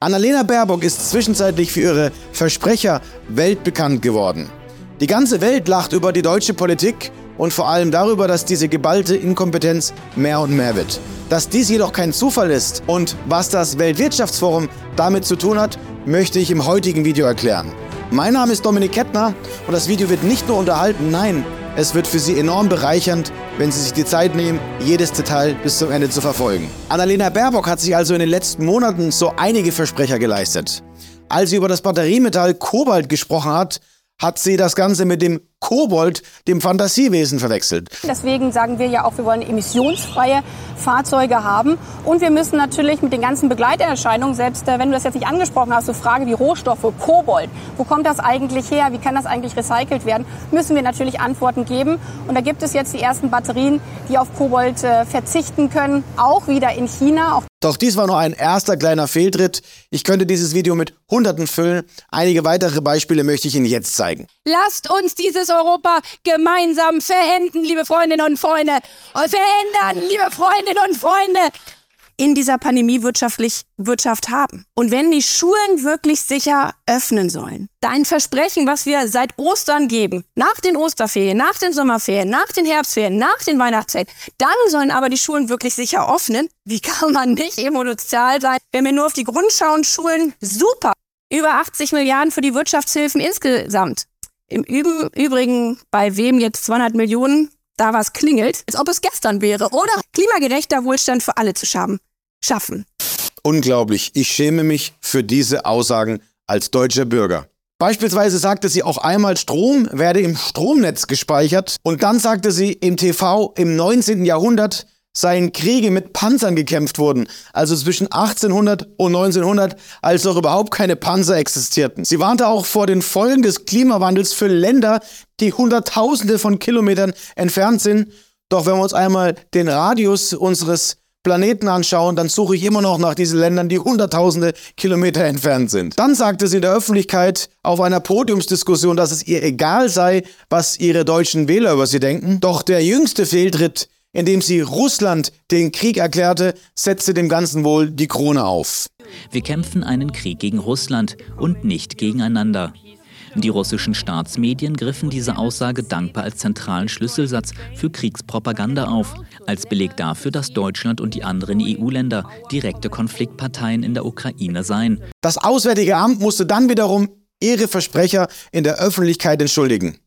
Annalena Baerbock ist zwischenzeitlich für ihre Versprecher weltbekannt geworden. Die ganze Welt lacht über die deutsche Politik und vor allem darüber, dass diese geballte Inkompetenz mehr und mehr wird. Dass dies jedoch kein Zufall ist und was das Weltwirtschaftsforum damit zu tun hat, möchte ich im heutigen Video erklären. Mein Name ist Dominik Kettner und das Video wird nicht nur unterhalten, nein, es wird für Sie enorm bereichernd, wenn Sie sich die Zeit nehmen, jedes Detail bis zum Ende zu verfolgen. Annalena Baerbock hat sich also in den letzten Monaten so einige Versprecher geleistet. Als sie über das Batteriemetall Kobalt gesprochen hat, hat sie das Ganze mit dem Kobold, dem Fantasiewesen, verwechselt. Deswegen sagen wir ja auch, wir wollen emissionsfreie Fahrzeuge haben. Und wir müssen natürlich mit den ganzen Begleiterscheinungen, selbst äh, wenn du das jetzt nicht angesprochen hast, so Frage wie Rohstoffe, Kobold, wo kommt das eigentlich her, wie kann das eigentlich recycelt werden, müssen wir natürlich Antworten geben. Und da gibt es jetzt die ersten Batterien, die auf Kobold äh, verzichten können, auch wieder in China. Auch doch dies war nur ein erster kleiner Fehltritt. Ich könnte dieses Video mit Hunderten füllen. Einige weitere Beispiele möchte ich Ihnen jetzt zeigen. Lasst uns dieses Europa gemeinsam verenden, liebe Freundinnen und Freunde. Und verändern, liebe Freundinnen und Freunde in dieser Pandemie wirtschaftlich Wirtschaft haben. Und wenn die Schulen wirklich sicher öffnen sollen, dein Versprechen, was wir seit Ostern geben, nach den Osterferien, nach den Sommerferien, nach den Herbstferien, nach den Weihnachtsferien, dann sollen aber die Schulen wirklich sicher öffnen. Wie kann man nicht emotional sein, wenn wir nur auf die Grundschauen Schulen super über 80 Milliarden für die Wirtschaftshilfen insgesamt. Im Übrigen, bei wem jetzt 200 Millionen da was klingelt, als ob es gestern wäre, oder? Klimagerechter Wohlstand für alle zu schaffen. Unglaublich. Ich schäme mich für diese Aussagen als deutscher Bürger. Beispielsweise sagte sie auch einmal, Strom werde im Stromnetz gespeichert und dann sagte sie im TV, im 19. Jahrhundert seien Kriege mit Panzern gekämpft worden, also zwischen 1800 und 1900, als noch überhaupt keine Panzer existierten. Sie warnte auch vor den Folgen des Klimawandels für Länder, die Hunderttausende von Kilometern entfernt sind. Doch wenn wir uns einmal den Radius unseres Planeten anschauen, dann suche ich immer noch nach diesen Ländern, die hunderttausende Kilometer entfernt sind. Dann sagte sie in der Öffentlichkeit auf einer Podiumsdiskussion, dass es ihr egal sei, was ihre deutschen Wähler über sie denken. Doch der jüngste Fehltritt, indem sie Russland den Krieg erklärte, setzte dem Ganzen wohl die Krone auf. Wir kämpfen einen Krieg gegen Russland und nicht gegeneinander. Die russischen Staatsmedien griffen diese Aussage dankbar als zentralen Schlüsselsatz für Kriegspropaganda auf, als Beleg dafür, dass Deutschland und die anderen EU-Länder direkte Konfliktparteien in der Ukraine seien. Das Auswärtige Amt musste dann wiederum ihre Versprecher in der Öffentlichkeit entschuldigen.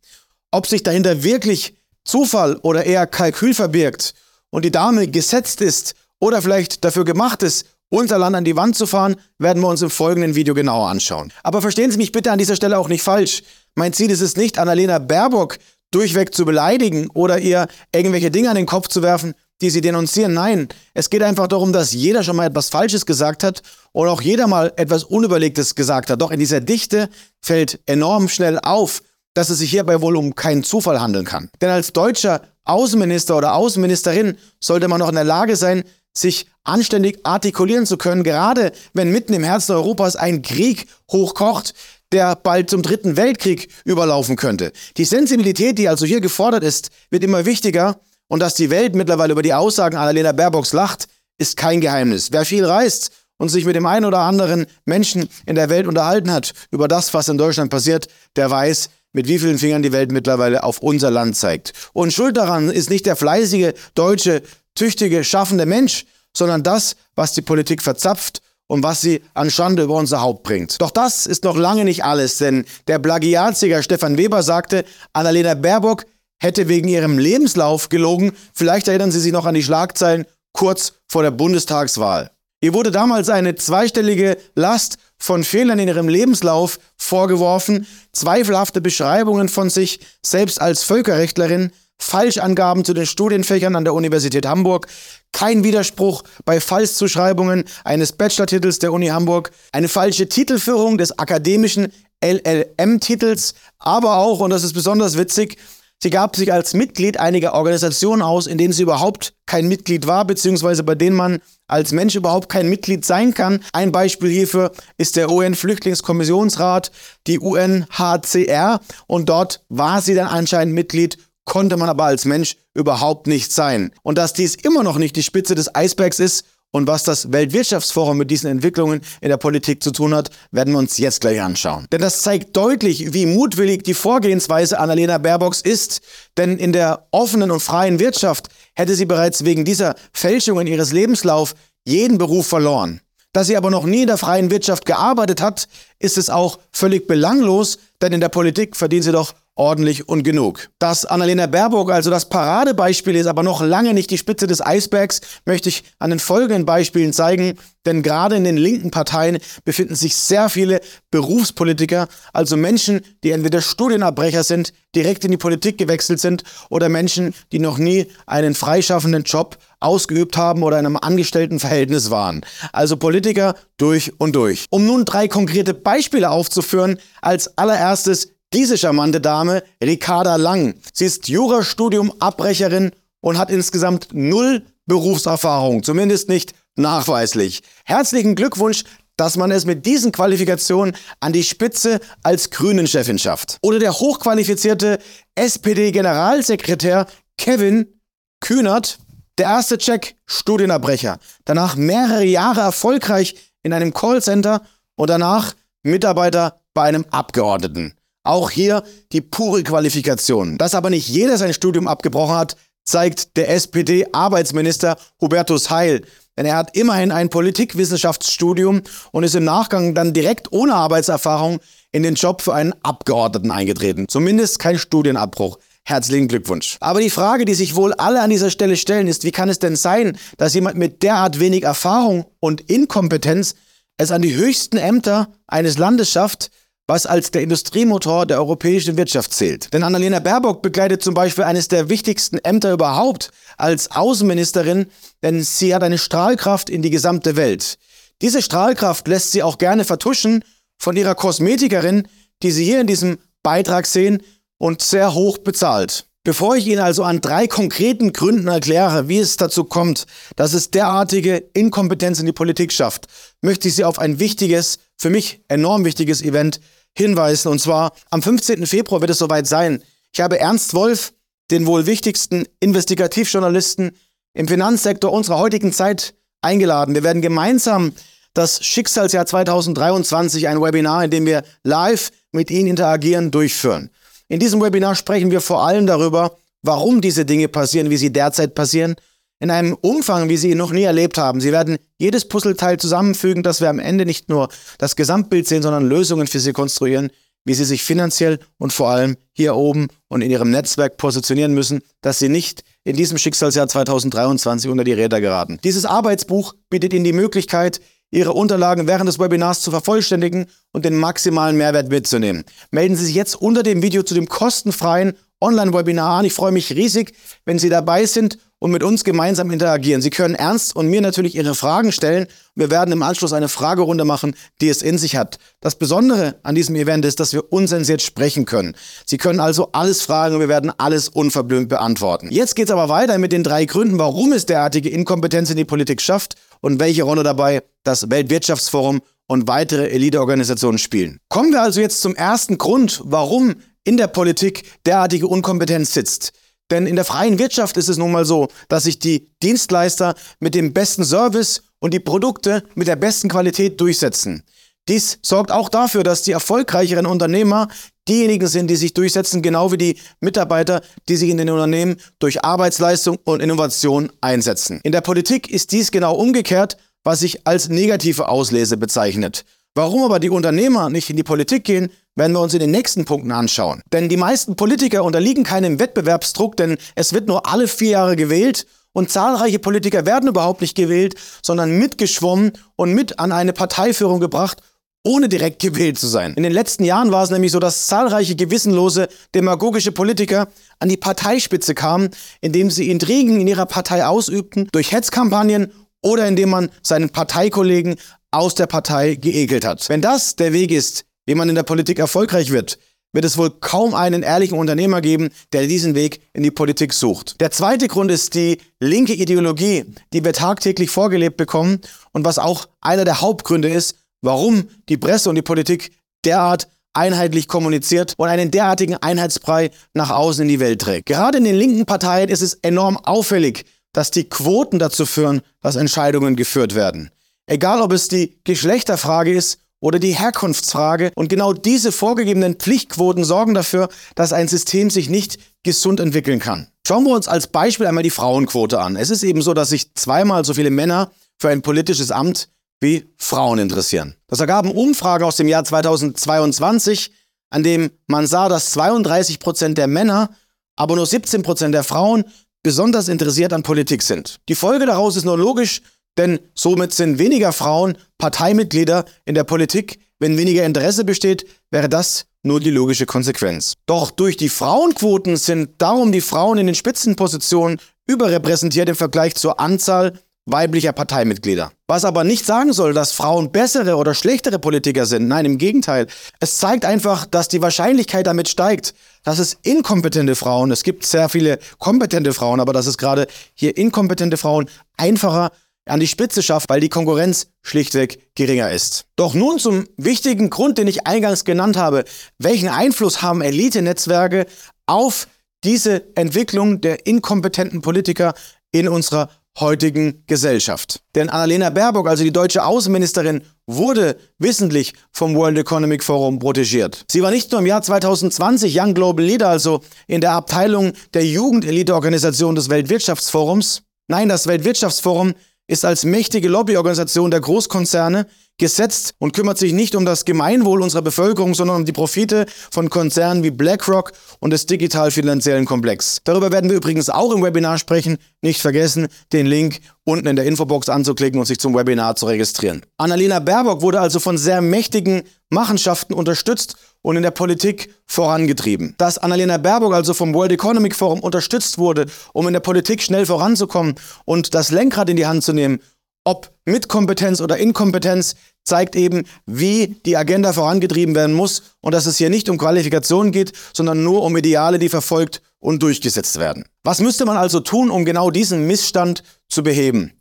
Ob sich dahinter wirklich Zufall oder eher Kalkül verbirgt und die Dame gesetzt ist oder vielleicht dafür gemacht ist, unser Land an die Wand zu fahren, werden wir uns im folgenden Video genauer anschauen. Aber verstehen Sie mich bitte an dieser Stelle auch nicht falsch. Mein Ziel ist es nicht, Annalena Baerbock durchweg zu beleidigen oder ihr irgendwelche Dinge an den Kopf zu werfen, die sie denunzieren. Nein, es geht einfach darum, dass jeder schon mal etwas Falsches gesagt hat und auch jeder mal etwas Unüberlegtes gesagt hat. Doch in dieser Dichte fällt enorm schnell auf, dass es sich hierbei wohl um keinen Zufall handeln kann. Denn als deutscher Außenminister oder Außenministerin sollte man noch in der Lage sein, sich anständig artikulieren zu können, gerade wenn mitten im Herzen Europas ein Krieg hochkocht, der bald zum dritten Weltkrieg überlaufen könnte. Die Sensibilität, die also hier gefordert ist, wird immer wichtiger und dass die Welt mittlerweile über die Aussagen Annalena Baerbocks lacht, ist kein Geheimnis. Wer viel reist und sich mit dem einen oder anderen Menschen in der Welt unterhalten hat über das, was in Deutschland passiert, der weiß, mit wie vielen Fingern die Welt mittlerweile auf unser Land zeigt. Und schuld daran ist nicht der fleißige, deutsche, tüchtige, schaffende Mensch, sondern das, was die Politik verzapft und was sie an Schande über unser Haupt bringt. Doch das ist noch lange nicht alles, denn der Plagiatsieger Stefan Weber sagte, Annalena Baerbock hätte wegen ihrem Lebenslauf gelogen. Vielleicht erinnern Sie sich noch an die Schlagzeilen kurz vor der Bundestagswahl. Ihr wurde damals eine zweistellige Last von Fehlern in ihrem Lebenslauf vorgeworfen, zweifelhafte Beschreibungen von sich selbst als Völkerrechtlerin, Falschangaben zu den Studienfächern an der Universität Hamburg, kein Widerspruch bei Falschzuschreibungen eines Bachelortitels der Uni Hamburg, eine falsche Titelführung des akademischen LLM-Titels, aber auch, und das ist besonders witzig, sie gab sich als Mitglied einiger Organisationen aus, in denen sie überhaupt kein Mitglied war, beziehungsweise bei denen man als Mensch überhaupt kein Mitglied sein kann. Ein Beispiel hierfür ist der UN-Flüchtlingskommissionsrat, die UNHCR, und dort war sie dann anscheinend Mitglied konnte man aber als Mensch überhaupt nicht sein. Und dass dies immer noch nicht die Spitze des Eisbergs ist Und was das Weltwirtschaftsforum mit diesen Entwicklungen in der Politik zu tun hat, werden wir uns jetzt gleich anschauen. Denn das zeigt deutlich, wie mutwillig die Vorgehensweise Annalena Baerbocks ist. Denn in der offenen und freien Wirtschaft hätte sie bereits wegen dieser Fälschung in ihres Lebenslauf jeden Beruf verloren. Da sie aber noch nie in der freien Wirtschaft gearbeitet hat, ist es auch völlig belanglos, denn in der Politik verdient sie doch ordentlich und genug. Dass Annalena Baerbock also das Paradebeispiel ist, aber noch lange nicht die Spitze des Eisbergs, möchte ich an den folgenden Beispielen zeigen, denn gerade in den linken Parteien befinden sich sehr viele Berufspolitiker, also Menschen, die entweder Studienabbrecher sind, direkt in die Politik gewechselt sind oder Menschen, die noch nie einen freischaffenden Job ausgeübt haben oder in einem Angestelltenverhältnis waren. Also Politiker durch und durch. Um nun drei konkrete Beispiele aufzuführen, als allererstes diese charmante Dame, Ricarda Lang. Sie ist Jurastudium-Abbrecherin und hat insgesamt null Berufserfahrung, zumindest nicht nachweislich. Herzlichen Glückwunsch, dass man es mit diesen Qualifikationen an die Spitze als Grünen-Chefin schafft. Oder der hochqualifizierte SPD-Generalsekretär Kevin Kühnert, der erste Check, Studienabbrecher. Danach mehrere Jahre erfolgreich in einem Callcenter und danach Mitarbeiter bei einem Abgeordneten. Auch hier die pure Qualifikation. Dass aber nicht jeder sein Studium abgebrochen hat, zeigt der SPD-Arbeitsminister Hubertus Heil. Denn er hat immerhin ein Politikwissenschaftsstudium und ist im Nachgang dann direkt ohne Arbeitserfahrung in den Job für einen Abgeordneten eingetreten. Zumindest kein Studienabbruch. Herzlichen Glückwunsch. Aber die Frage, die sich wohl alle an dieser Stelle stellen, ist, wie kann es denn sein, dass jemand mit derart wenig Erfahrung und Inkompetenz es an die höchsten Ämter eines Landes schafft, was als der Industriemotor der europäischen Wirtschaft zählt. Denn Annalena Baerbock begleitet zum Beispiel eines der wichtigsten Ämter überhaupt als Außenministerin, denn sie hat eine Strahlkraft in die gesamte Welt. Diese Strahlkraft lässt sie auch gerne vertuschen von ihrer Kosmetikerin, die Sie hier in diesem Beitrag sehen und sehr hoch bezahlt. Bevor ich Ihnen also an drei konkreten Gründen erkläre, wie es dazu kommt, dass es derartige Inkompetenz in die Politik schafft, möchte ich Sie auf ein wichtiges, für mich enorm wichtiges Event hinweisen. Und zwar am 15. Februar wird es soweit sein. Ich habe Ernst Wolf, den wohl wichtigsten Investigativjournalisten im Finanzsektor unserer heutigen Zeit, eingeladen. Wir werden gemeinsam das Schicksalsjahr 2023, ein Webinar, in dem wir live mit Ihnen interagieren, durchführen. In diesem Webinar sprechen wir vor allem darüber, warum diese Dinge passieren, wie sie derzeit passieren, in einem Umfang, wie Sie ihn noch nie erlebt haben. Sie werden jedes Puzzleteil zusammenfügen, dass wir am Ende nicht nur das Gesamtbild sehen, sondern Lösungen für Sie konstruieren, wie Sie sich finanziell und vor allem hier oben und in Ihrem Netzwerk positionieren müssen, dass Sie nicht in diesem Schicksalsjahr 2023 unter die Räder geraten. Dieses Arbeitsbuch bietet Ihnen die Möglichkeit, Ihre Unterlagen während des Webinars zu vervollständigen und den maximalen Mehrwert mitzunehmen. Melden Sie sich jetzt unter dem Video zu dem kostenfreien Online-Webinar an. Ich freue mich riesig, wenn Sie dabei sind und mit uns gemeinsam interagieren. Sie können Ernst und mir natürlich Ihre Fragen stellen. Wir werden im Anschluss eine Fragerunde machen, die es in sich hat. Das Besondere an diesem Event ist, dass wir unsensiert sprechen können. Sie können also alles fragen und wir werden alles unverblümt beantworten. Jetzt geht es aber weiter mit den drei Gründen, warum es derartige Inkompetenz in die Politik schafft und welche Rolle dabei das Weltwirtschaftsforum und weitere Eliteorganisationen spielen. Kommen wir also jetzt zum ersten Grund, warum in der Politik derartige Unkompetenz sitzt. Denn in der freien Wirtschaft ist es nun mal so, dass sich die Dienstleister mit dem besten Service und die Produkte mit der besten Qualität durchsetzen. Dies sorgt auch dafür, dass die erfolgreicheren Unternehmer diejenigen sind, die sich durchsetzen, genau wie die Mitarbeiter, die sich in den Unternehmen durch Arbeitsleistung und Innovation einsetzen. In der Politik ist dies genau umgekehrt, was sich als negative Auslese bezeichnet. Warum aber die Unternehmer nicht in die Politik gehen, werden wir uns in den nächsten Punkten anschauen. Denn die meisten Politiker unterliegen keinem Wettbewerbsdruck, denn es wird nur alle vier Jahre gewählt und zahlreiche Politiker werden überhaupt nicht gewählt, sondern mitgeschwommen und mit an eine Parteiführung gebracht, ohne direkt gewählt zu sein. In den letzten Jahren war es nämlich so, dass zahlreiche gewissenlose, demagogische Politiker an die Parteispitze kamen, indem sie Intrigen in ihrer Partei ausübten, durch Hetzkampagnen oder indem man seinen Parteikollegen aus der Partei geekelt hat. Wenn das der Weg ist, wie man in der Politik erfolgreich wird, wird es wohl kaum einen ehrlichen Unternehmer geben, der diesen Weg in die Politik sucht. Der zweite Grund ist die linke Ideologie, die wir tagtäglich vorgelebt bekommen und was auch einer der Hauptgründe ist, warum die Presse und die Politik derart einheitlich kommuniziert und einen derartigen Einheitsbrei nach außen in die Welt trägt. Gerade in den linken Parteien ist es enorm auffällig, dass die Quoten dazu führen, dass Entscheidungen geführt werden. Egal ob es die Geschlechterfrage ist oder die Herkunftsfrage. Und genau diese vorgegebenen Pflichtquoten sorgen dafür, dass ein System sich nicht gesund entwickeln kann. Schauen wir uns als Beispiel einmal die Frauenquote an. Es ist eben so, dass sich zweimal so viele Männer für ein politisches Amt wie Frauen interessieren. Das ergaben Umfragen aus dem Jahr 2022, an dem man sah, dass 32 Prozent der Männer, aber nur 17 Prozent der Frauen besonders interessiert an Politik sind. Die Folge daraus ist nur logisch, denn somit sind weniger Frauen Parteimitglieder in der Politik. Wenn weniger Interesse besteht, wäre das nur die logische Konsequenz. Doch durch die Frauenquoten sind darum die Frauen in den Spitzenpositionen überrepräsentiert im Vergleich zur Anzahl weiblicher Parteimitglieder. Was aber nicht sagen soll, dass Frauen bessere oder schlechtere Politiker sind. Nein, im Gegenteil. Es zeigt einfach, dass die Wahrscheinlichkeit damit steigt, dass es inkompetente Frauen, es gibt sehr viele kompetente Frauen, aber dass es gerade hier inkompetente Frauen einfacher an die Spitze schafft, weil die Konkurrenz schlichtweg geringer ist. Doch nun zum wichtigen Grund, den ich eingangs genannt habe. Welchen Einfluss haben Elite-Netzwerke auf diese Entwicklung der inkompetenten Politiker in unserer heutigen Gesellschaft. Denn Annalena Baerbock, also die deutsche Außenministerin, wurde wissentlich vom World Economic Forum protegiert. Sie war nicht nur im Jahr 2020 Young Global Leader, also in der Abteilung der Jugendelite-Organisation des Weltwirtschaftsforums. Nein, das Weltwirtschaftsforum ist als mächtige Lobbyorganisation der Großkonzerne gesetzt und kümmert sich nicht um das Gemeinwohl unserer Bevölkerung, sondern um die Profite von Konzernen wie BlackRock und des digital-finanziellen Komplex. Darüber werden wir übrigens auch im Webinar sprechen. Nicht vergessen, den Link unten in der Infobox anzuklicken und sich zum Webinar zu registrieren. Annalena Baerbock wurde also von sehr mächtigen Machenschaften unterstützt und in der Politik vorangetrieben. Dass Annalena Baerbock also vom World Economic Forum unterstützt wurde, um in der Politik schnell voranzukommen und das Lenkrad in die Hand zu nehmen, ob mit Kompetenz oder Inkompetenz, zeigt eben, wie die Agenda vorangetrieben werden muss und dass es hier nicht um Qualifikationen geht, sondern nur um Ideale, die verfolgt und durchgesetzt werden. Was müsste man also tun, um genau diesen Missstand zu beheben?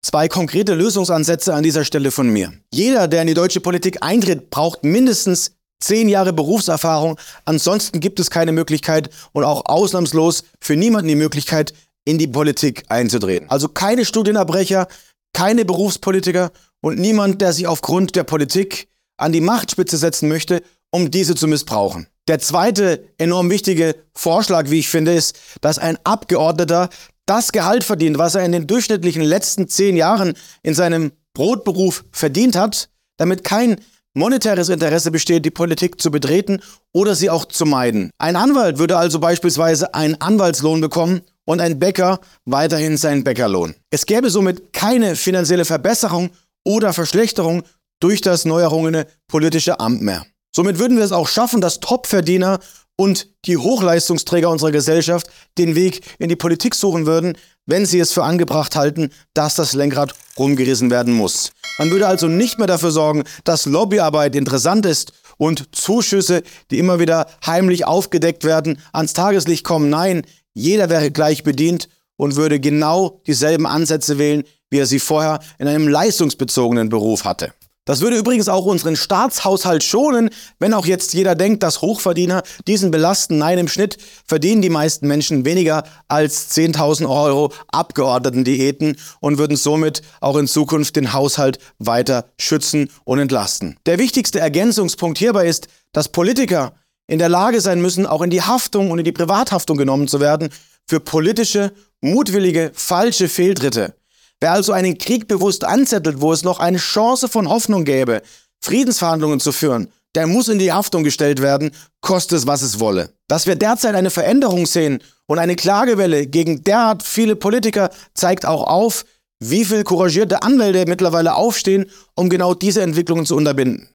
Zwei konkrete Lösungsansätze an dieser Stelle von mir. Jeder, der in die deutsche Politik eintritt, braucht mindestens zehn Jahre Berufserfahrung. Ansonsten gibt es keine Möglichkeit und auch ausnahmslos für niemanden die Möglichkeit, in die Politik einzutreten. Also keine Studienabbrecher, keine Berufspolitiker und niemand, der sich aufgrund der Politik an die Machtspitze setzen möchte, um diese zu missbrauchen. Der zweite enorm wichtige Vorschlag, wie ich finde, ist, dass ein Abgeordneter das Gehalt verdient, was er in den durchschnittlichen letzten zehn Jahren in seinem Brotberuf verdient hat, damit kein monetäres Interesse besteht, die Politik zu betreten oder sie auch zu meiden. Ein Anwalt würde also beispielsweise einen Anwaltslohn bekommen und ein Bäcker weiterhin seinen Bäckerlohn. Es gäbe somit keine finanzielle Verbesserung oder Verschlechterung durch das neu errungene politische Amt mehr. Somit würden wir es auch schaffen, dass Topverdiener und die Hochleistungsträger unserer Gesellschaft den Weg in die Politik suchen würden, wenn sie es für angebracht halten, dass das Lenkrad rumgerissen werden muss. Man würde also nicht mehr dafür sorgen, dass Lobbyarbeit interessant ist und Zuschüsse, die immer wieder heimlich aufgedeckt werden, ans Tageslicht kommen. Nein, jeder wäre gleich bedient und würde genau dieselben Ansätze wählen, wie er sie vorher in einem leistungsbezogenen Beruf hatte. Das würde übrigens auch unseren Staatshaushalt schonen, wenn auch jetzt jeder denkt, dass Hochverdiener diesen belasten. Nein, im Schnitt verdienen die meisten Menschen weniger als 10.000 Euro Abgeordnetendiäten und würden somit auch in Zukunft den Haushalt weiter schützen und entlasten. Der wichtigste Ergänzungspunkt hierbei ist, dass Politiker in der Lage sein müssen, auch in die Haftung und in die Privathaftung genommen zu werden für politische, mutwillige, falsche Fehltritte. Wer also einen Krieg bewusst anzettelt, wo es noch eine Chance von Hoffnung gäbe, Friedensverhandlungen zu führen, der muss in die Haftung gestellt werden, koste es, was es wolle. Dass wir derzeit eine Veränderung sehen und eine Klagewelle gegen derart viele Politiker zeigt auch auf, wie viel couragierte Anwälte mittlerweile aufstehen, um genau diese Entwicklungen zu unterbinden.